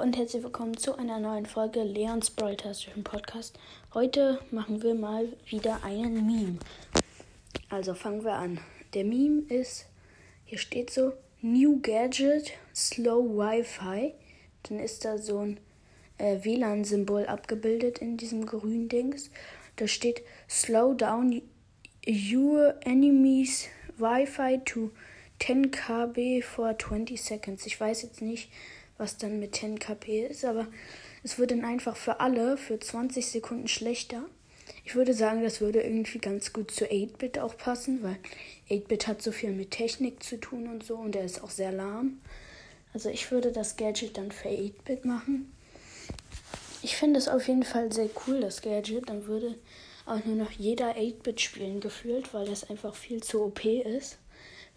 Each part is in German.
und herzlich willkommen zu einer neuen Folge Leons Broadcastischen Podcast. Heute machen wir mal wieder einen Meme. Also fangen wir an. Der Meme ist, hier steht so, New Gadget, Slow Wi-Fi. Dann ist da so ein äh, WLAN-Symbol abgebildet in diesem grünen Dings. Da steht, Slow down your enemies Wi-Fi to 10 KB for 20 seconds. Ich weiß jetzt nicht, was dann mit 10 kp ist, aber es wird dann einfach für alle für 20 Sekunden schlechter. Ich würde sagen, das würde irgendwie ganz gut zu 8-Bit auch passen, weil 8-Bit hat so viel mit Technik zu tun und so und er ist auch sehr lahm. Also ich würde das Gadget dann für 8-Bit machen. Ich finde es auf jeden Fall sehr cool, das Gadget. Dann würde auch nur noch jeder 8-Bit spielen gefühlt, weil das einfach viel zu OP ist.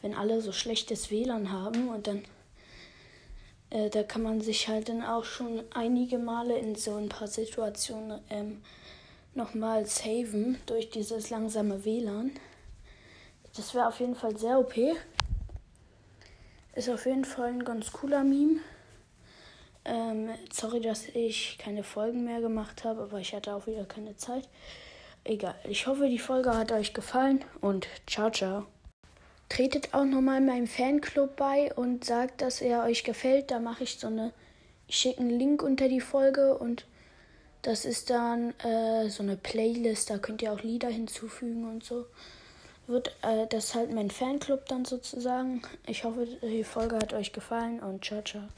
Wenn alle so schlechtes WLAN haben und dann äh, da kann man sich halt dann auch schon einige Male in so ein paar Situationen ähm, nochmal saven durch dieses langsame WLAN. Das wäre auf jeden Fall sehr OP. Ist auf jeden Fall ein ganz cooler Meme. Ähm, sorry, dass ich keine Folgen mehr gemacht habe, aber ich hatte auch wieder keine Zeit. Egal. Ich hoffe, die Folge hat euch gefallen und ciao, ciao tretet auch nochmal meinem Fanclub bei und sagt, dass er euch gefällt. Da mache ich so eine, ich schicke einen Link unter die Folge und das ist dann äh, so eine Playlist, da könnt ihr auch Lieder hinzufügen und so. Wird äh, das halt mein Fanclub dann sozusagen. Ich hoffe, die Folge hat euch gefallen und ciao, ciao.